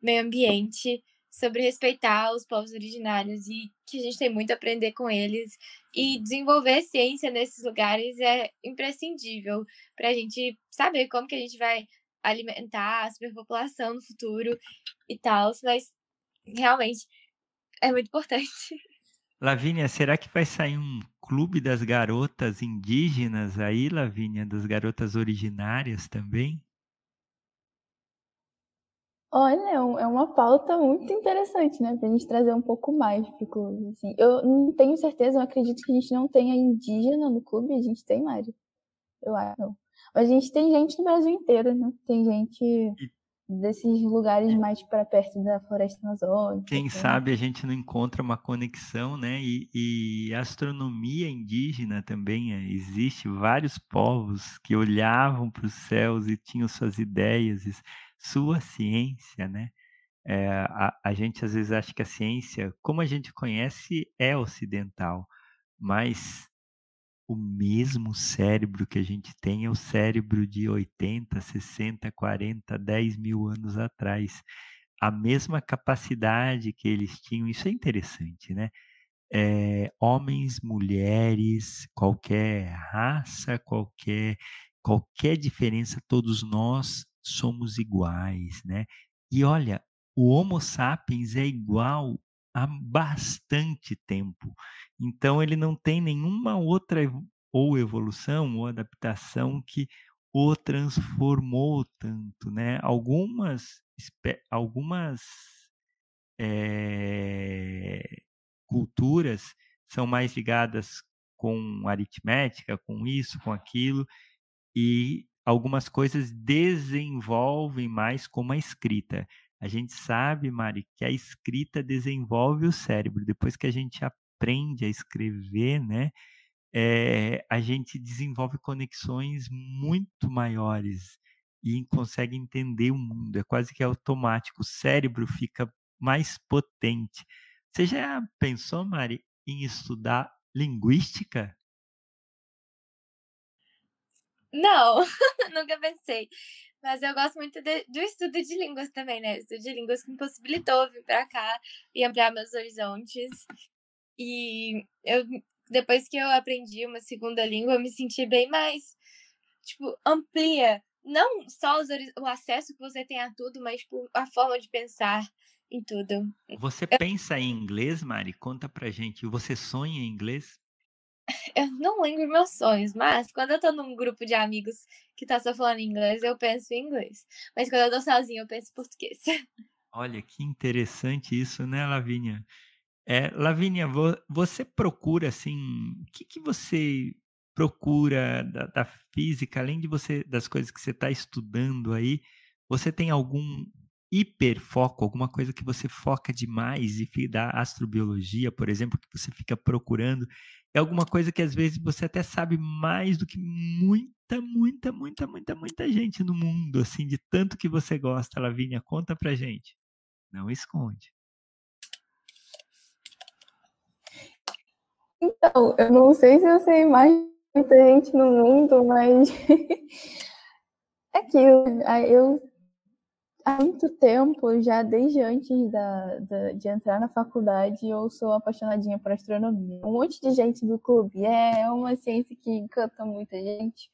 meio ambiente, sobre respeitar os povos originários e que a gente tem muito a aprender com eles. E desenvolver ciência nesses lugares é imprescindível para a gente saber como que a gente vai alimentar a superpopulação no futuro e tal, mas realmente é muito importante. [laughs] Lavínia, será que vai sair um clube das garotas indígenas aí, Lavínia, das garotas originárias também? Olha, é, é uma pauta muito interessante, né? Pra gente trazer um pouco mais pro clube. Assim. Eu não tenho certeza, eu acredito que a gente não tenha indígena no clube. A gente tem, Mari? Eu acho. Mas a gente tem gente no Brasil inteiro, né? Tem gente. Desses lugares mais para perto da floresta amazônica. Quem assim. sabe a gente não encontra uma conexão, né? E, e astronomia indígena também é, existe vários povos que olhavam para os céus e tinham suas ideias, sua ciência, né? É, a, a gente às vezes acha que a ciência, como a gente conhece, é ocidental, mas o mesmo cérebro que a gente tem é o cérebro de 80, 60, 40, 10 mil anos atrás. A mesma capacidade que eles tinham, isso é interessante, né? É, homens, mulheres, qualquer raça, qualquer, qualquer diferença, todos nós somos iguais, né? E olha, o Homo sapiens é igual há bastante tempo. Então ele não tem nenhuma outra ou evolução ou adaptação que o transformou tanto, né? Algumas algumas é, culturas são mais ligadas com aritmética, com isso, com aquilo, e algumas coisas desenvolvem mais como a escrita. A gente sabe, Mari, que a escrita desenvolve o cérebro. Depois que a gente aprende a escrever, né, é, a gente desenvolve conexões muito maiores e consegue entender o mundo. É quase que automático. O cérebro fica mais potente. Você já pensou, Mari, em estudar linguística? Não, [laughs] nunca pensei. Mas eu gosto muito de, do estudo de línguas também, né? O estudo de línguas que me possibilitou vir para cá e ampliar meus horizontes. E eu, depois que eu aprendi uma segunda língua, eu me senti bem mais, tipo, amplia. Não só os, o acesso que você tem a tudo, mas tipo, a forma de pensar em tudo. Você pensa em inglês, Mari? Conta pra gente. Você sonha em inglês? [laughs] Eu não lembro meus sonhos, mas quando eu tô num grupo de amigos que tá só falando inglês, eu penso em inglês. Mas quando eu tô sozinha, eu penso em português. [laughs] Olha, que interessante isso, né, Lavínia? É, Lavínia, você procura, assim, o que, que você procura da, da, física, além de você das coisas que você está estudando aí, você tem algum hiperfoco, alguma coisa que você foca demais e da astrobiologia, por exemplo, que você fica procurando é alguma coisa que às vezes você até sabe mais do que muita, muita, muita, muita, muita gente no mundo, assim, de tanto que você gosta, Lavínia. Conta pra gente. Não esconde. Então, eu não sei se eu sei mais muita gente no mundo, mas [laughs] é que eu, eu há muito tempo, já desde antes da, da, de entrar na faculdade, eu sou apaixonadinha por astronomia. Um monte de gente do clube é uma ciência que encanta muita gente,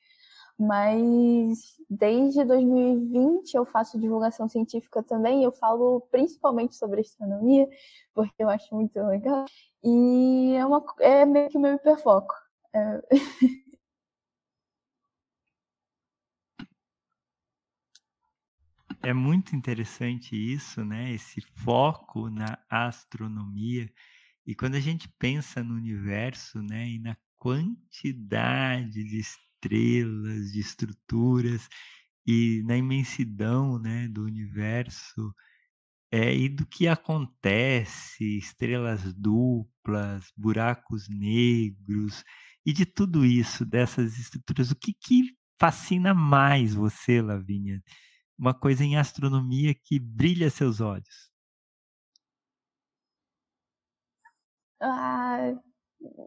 mas desde 2020 eu faço divulgação científica também. Eu falo principalmente sobre astronomia, porque eu acho muito legal. E é, uma, é meio que o meu hiperfoco. É... [laughs] É muito interessante isso, né? Esse foco na astronomia. E quando a gente pensa no universo, né, e na quantidade de estrelas, de estruturas e na imensidão, né, do universo, é, e do que acontece, estrelas duplas, buracos negros, e de tudo isso, dessas estruturas, o que, que fascina mais você, Lavínia? Uma coisa em astronomia que brilha seus olhos. Ah,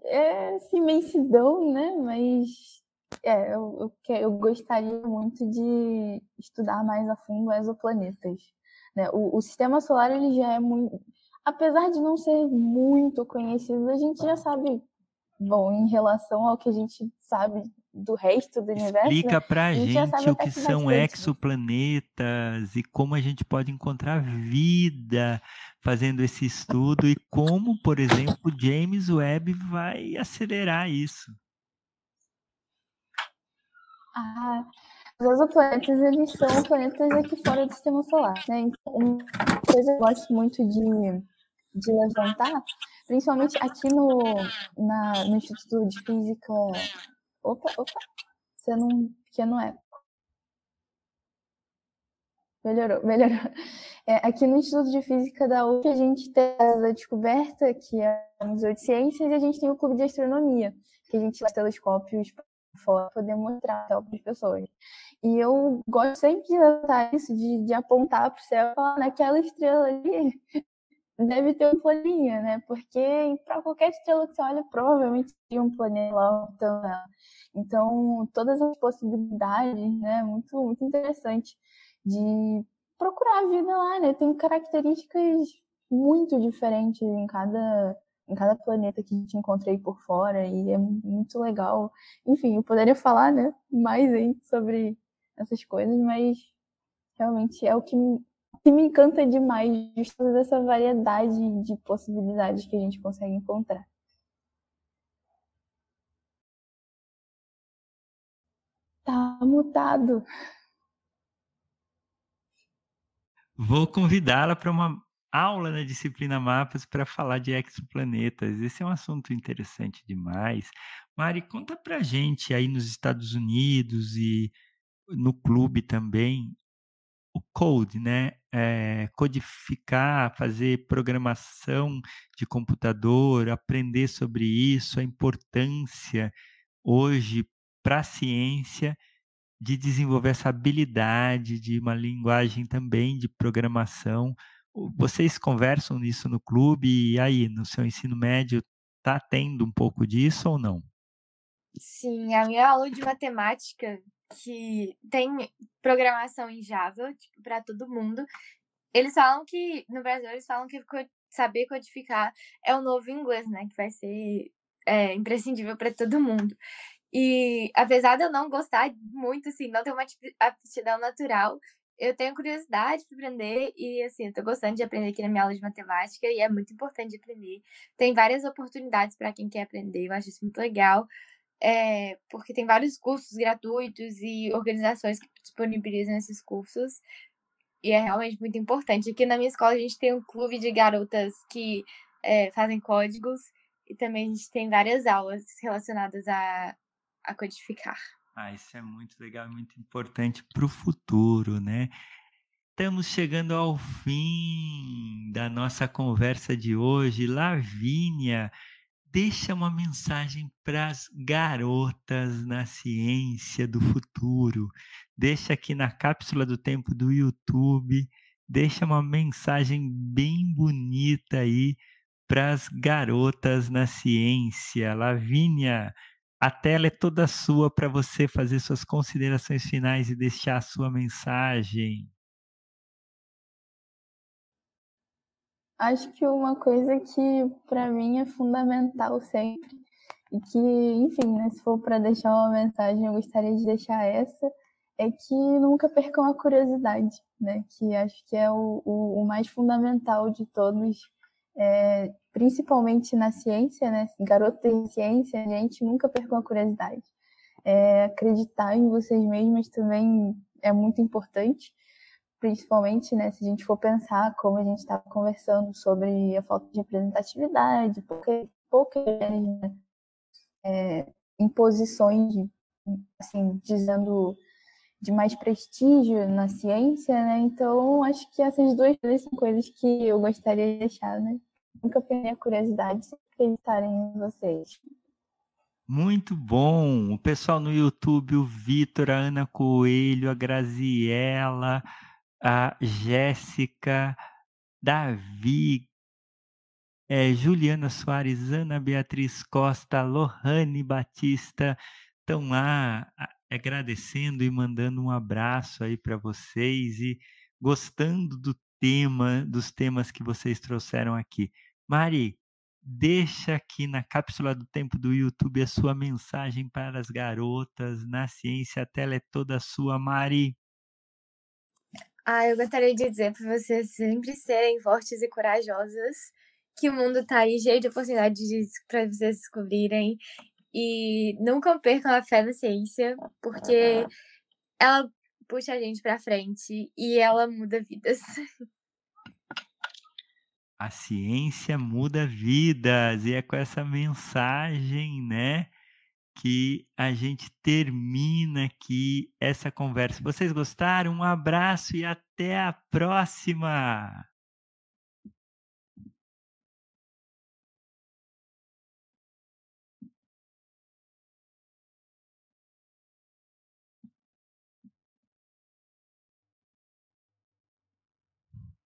é essa imensidão, né? Mas é, eu, eu, eu gostaria muito de estudar mais a fundo exoplanetas. Né? O, o sistema solar ele já é muito. Apesar de não ser muito conhecido, a gente já sabe, bom, em relação ao que a gente sabe do resto do universo. Explica pra gente, gente o que são né? exoplanetas e como a gente pode encontrar vida fazendo esse estudo e como, por exemplo, James Webb vai acelerar isso. Ah, os exoplanetas, eles são planetas aqui fora do sistema solar, né? Então, uma coisa que eu gosto muito de, de levantar, principalmente aqui no, na, no Instituto de Física Opa, opa. Você não. Pequeno é. Melhorou, melhorou. É, aqui no Instituto de Física da UF, a gente tem a descoberta, que é o Museu de Ciências, e a gente tem o Clube de Astronomia, que a gente leva telescópios para fora poder mostrar para as pessoas. E eu gosto sempre de notar isso, de, de apontar para o céu e falar naquela estrela ali deve ter um planinha, né? Porque para qualquer estrela que você olha, provavelmente tem um planeta lá então, então, todas as possibilidades, né? Muito, muito interessante de procurar a vida lá, né? Tem características muito diferentes em cada em cada planeta que a gente encontrei por fora e é muito legal. Enfim, eu poderia falar, né, mais aí sobre essas coisas, mas realmente é o que que me encanta demais, justo essa variedade de possibilidades que a gente consegue encontrar. Tá mutado. Vou convidá-la para uma aula na disciplina Mapas para falar de exoplanetas. Esse é um assunto interessante demais. Mari, conta para gente aí nos Estados Unidos e no clube também o code, né? É, codificar, fazer programação de computador, aprender sobre isso, a importância hoje para a ciência de desenvolver essa habilidade de uma linguagem também de programação. Vocês conversam nisso no clube e aí, no seu ensino médio, está tendo um pouco disso ou não? Sim, a minha aula de matemática que tem programação em Java, tipo, para todo mundo. Eles falam que, no Brasil, eles falam que saber codificar é o novo inglês, né? Que vai ser é, imprescindível para todo mundo. E apesar de eu não gostar muito, assim, não ter uma aptidão natural, eu tenho curiosidade para aprender e, assim, eu tô gostando de aprender aqui na minha aula de matemática e é muito importante aprender. Tem várias oportunidades para quem quer aprender, eu acho isso muito legal é, porque tem vários cursos gratuitos e organizações que disponibilizam esses cursos. E é realmente muito importante. Aqui na minha escola a gente tem um clube de garotas que é, fazem códigos e também a gente tem várias aulas relacionadas a, a codificar. Ah, isso é muito legal, muito importante para o futuro, né? Estamos chegando ao fim da nossa conversa de hoje. Lavínia, deixa uma mensagem para as garotas na ciência do futuro. Deixa aqui na cápsula do tempo do YouTube, deixa uma mensagem bem bonita aí para as garotas na ciência. Lavínia, a tela é toda sua para você fazer suas considerações finais e deixar a sua mensagem. Acho que uma coisa que para mim é fundamental sempre e que, enfim, né, se for para deixar uma mensagem, eu gostaria de deixar essa, é que nunca percam a curiosidade, né? Que acho que é o, o, o mais fundamental de todos, é, principalmente na ciência, né? Garoto em ciência, gente, nunca percam a curiosidade. É, acreditar em vocês mesmas também é muito importante principalmente, né, se a gente for pensar como a gente estava conversando sobre a falta de representatividade, poucas né, é, imposições, assim, dizendo de mais prestígio na ciência, né? Então, acho que essas duas coisas são coisas que eu gostaria de deixar, né? Nunca perdi a curiosidade de acreditarem em vocês. Muito bom! O pessoal no YouTube, o Vitor, a Ana Coelho, a Graziella, a Jéssica, Davi, é, Juliana Soares, Ana Beatriz Costa, Lohane Batista estão lá agradecendo e mandando um abraço aí para vocês e gostando do tema, dos temas que vocês trouxeram aqui. Mari, deixa aqui na cápsula do tempo do YouTube a sua mensagem para as garotas na ciência. A tela é toda sua, Mari. Ah, eu gostaria de dizer para vocês sempre serem fortes e corajosas, que o mundo está aí cheio de oportunidades para vocês descobrirem e nunca percam a fé na ciência, porque ela puxa a gente para frente e ela muda vidas. A ciência muda vidas e é com essa mensagem, né? Que a gente termina aqui essa conversa. Vocês gostaram? Um abraço e até a próxima!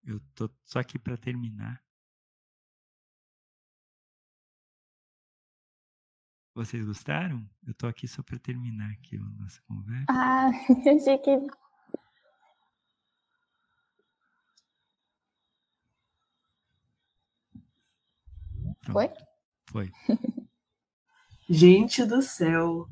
Eu tô só aqui para terminar. Vocês gostaram? Eu tô aqui só para terminar aqui a nossa conversa. Ah, [laughs] achei que. Pronto. Foi? Foi. [laughs] Gente do céu.